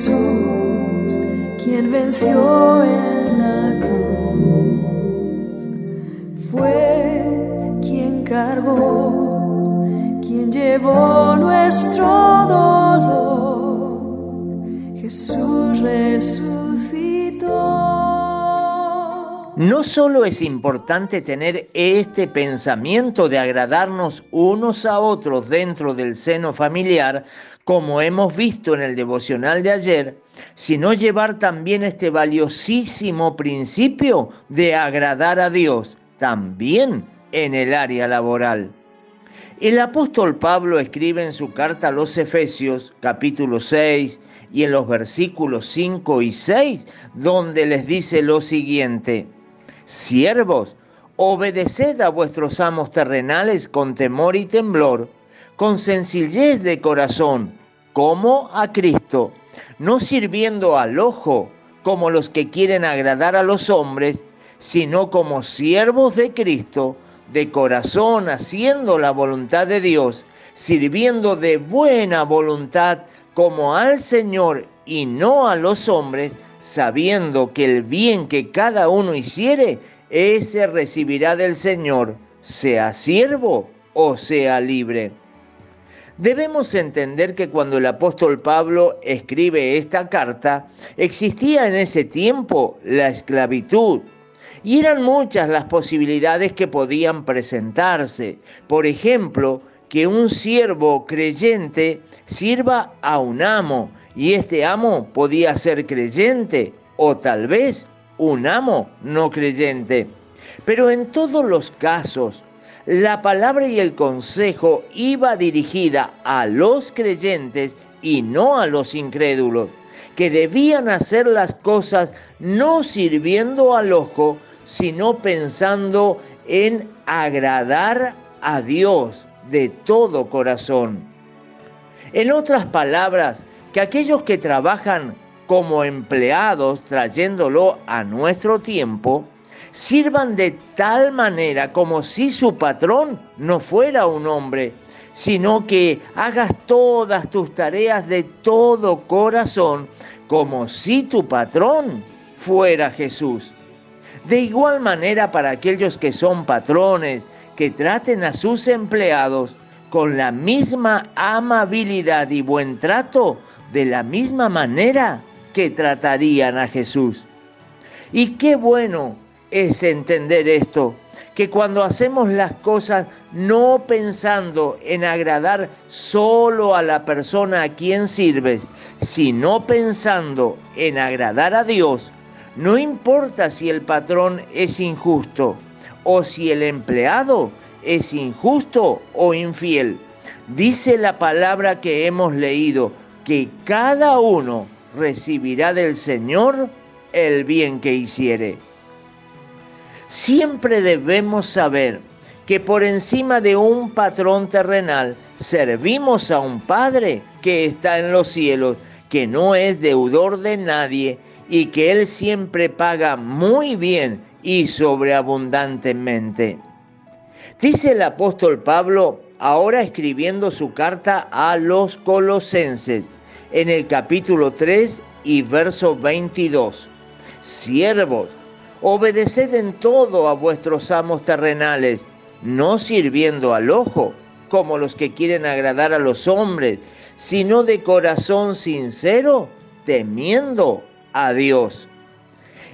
Jesús, quien venció en la cruz, fue quien cargó, quien llevó nuestro No solo es importante tener este pensamiento de agradarnos unos a otros dentro del seno familiar, como hemos visto en el devocional de ayer, sino llevar también este valiosísimo principio de agradar a Dios también en el área laboral. El apóstol Pablo escribe en su carta a los Efesios capítulo 6 y en los versículos 5 y 6, donde les dice lo siguiente, Siervos, obedeced a vuestros amos terrenales con temor y temblor, con sencillez de corazón, como a Cristo, no sirviendo al ojo como los que quieren agradar a los hombres, sino como siervos de Cristo, de corazón haciendo la voluntad de Dios, sirviendo de buena voluntad como al Señor y no a los hombres, sabiendo que el bien que cada uno hiciere, ese recibirá del Señor, sea siervo o sea libre. Debemos entender que cuando el apóstol Pablo escribe esta carta, existía en ese tiempo la esclavitud. Y eran muchas las posibilidades que podían presentarse. Por ejemplo, que un siervo creyente sirva a un amo y este amo podía ser creyente o tal vez un amo no creyente. Pero en todos los casos, la palabra y el consejo iba dirigida a los creyentes y no a los incrédulos, que debían hacer las cosas no sirviendo al ojo, sino pensando en agradar a Dios de todo corazón. En otras palabras, que aquellos que trabajan como empleados trayéndolo a nuestro tiempo, sirvan de tal manera como si su patrón no fuera un hombre, sino que hagas todas tus tareas de todo corazón como si tu patrón fuera Jesús. De igual manera para aquellos que son patrones, que traten a sus empleados con la misma amabilidad y buen trato de la misma manera que tratarían a Jesús. Y qué bueno es entender esto, que cuando hacemos las cosas no pensando en agradar solo a la persona a quien sirves, sino pensando en agradar a Dios, no importa si el patrón es injusto o si el empleado es injusto o infiel. Dice la palabra que hemos leído, que cada uno recibirá del Señor el bien que hiciere. Siempre debemos saber que por encima de un patrón terrenal servimos a un Padre que está en los cielos, que no es deudor de nadie y que Él siempre paga muy bien y sobreabundantemente. Dice el apóstol Pablo, ahora escribiendo su carta a los colosenses, en el capítulo 3 y verso 22. Siervos, obedeced en todo a vuestros amos terrenales, no sirviendo al ojo, como los que quieren agradar a los hombres, sino de corazón sincero, temiendo a Dios.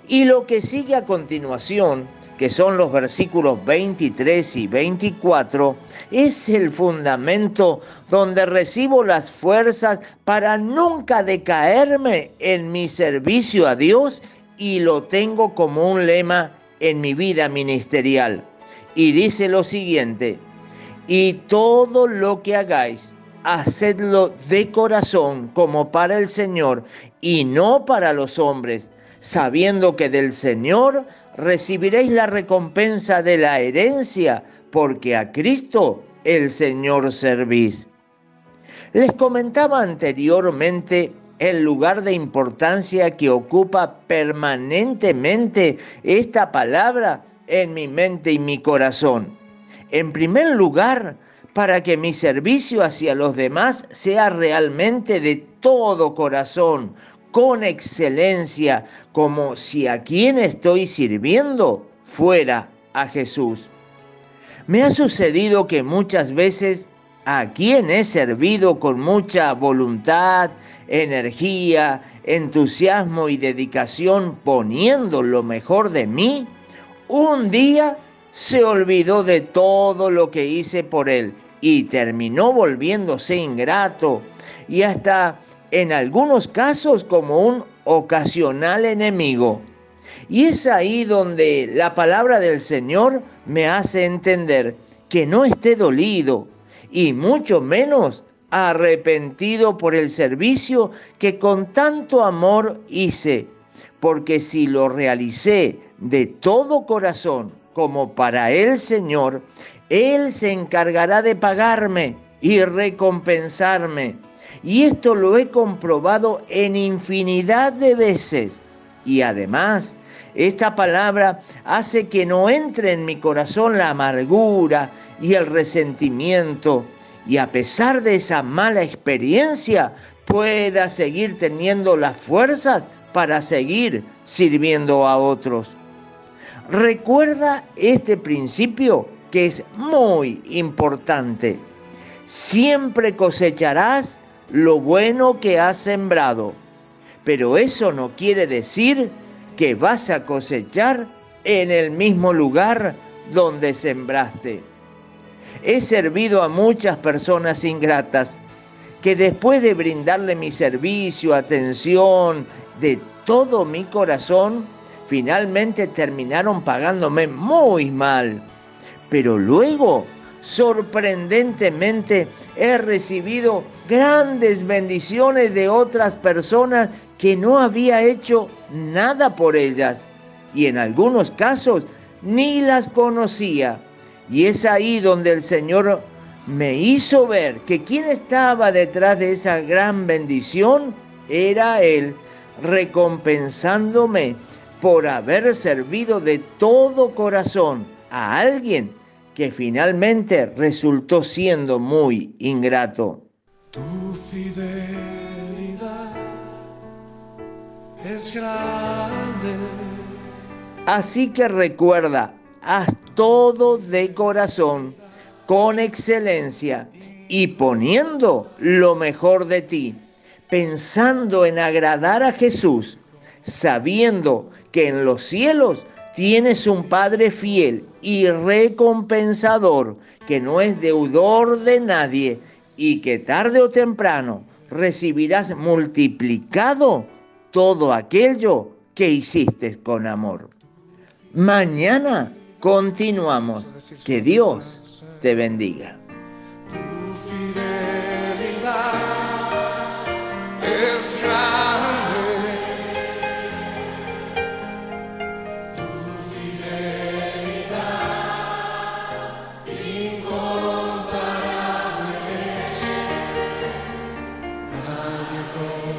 Y lo que sigue a continuación que son los versículos 23 y 24, es el fundamento donde recibo las fuerzas para nunca decaerme en mi servicio a Dios y lo tengo como un lema en mi vida ministerial. Y dice lo siguiente, y todo lo que hagáis, hacedlo de corazón como para el Señor y no para los hombres, sabiendo que del Señor recibiréis la recompensa de la herencia, porque a Cristo el Señor servís. Les comentaba anteriormente el lugar de importancia que ocupa permanentemente esta palabra en mi mente y mi corazón. En primer lugar, para que mi servicio hacia los demás sea realmente de todo corazón, con excelencia, como si a quien estoy sirviendo fuera a Jesús. Me ha sucedido que muchas veces a quien he servido con mucha voluntad, energía, entusiasmo y dedicación poniendo lo mejor de mí, un día se olvidó de todo lo que hice por él y terminó volviéndose ingrato y hasta en algunos casos como un ocasional enemigo. Y es ahí donde la palabra del Señor me hace entender que no esté dolido y mucho menos arrepentido por el servicio que con tanto amor hice, porque si lo realicé de todo corazón como para el Señor, Él se encargará de pagarme y recompensarme. Y esto lo he comprobado en infinidad de veces. Y además, esta palabra hace que no entre en mi corazón la amargura y el resentimiento, y a pesar de esa mala experiencia pueda seguir teniendo las fuerzas para seguir sirviendo a otros. Recuerda este principio que es muy importante. Siempre cosecharás lo bueno que has sembrado, pero eso no quiere decir que vas a cosechar en el mismo lugar donde sembraste. He servido a muchas personas ingratas que después de brindarle mi servicio, atención, de todo mi corazón, finalmente terminaron pagándome muy mal. Pero luego, sorprendentemente, he recibido grandes bendiciones de otras personas que no había hecho nada por ellas. Y en algunos casos ni las conocía. Y es ahí donde el Señor me hizo ver que quien estaba detrás de esa gran bendición era Él, recompensándome por haber servido de todo corazón a alguien que finalmente resultó siendo muy ingrato. Tu fidelidad es grande. Así que recuerda, haz todo de corazón, con excelencia y poniendo lo mejor de ti, pensando en agradar a Jesús, sabiendo que en los cielos tienes un Padre fiel y recompensador, que no es deudor de nadie y que tarde o temprano recibirás multiplicado todo aquello que hiciste con amor. Mañana continuamos. Que Dios te bendiga. Tu fidelidad es. Go.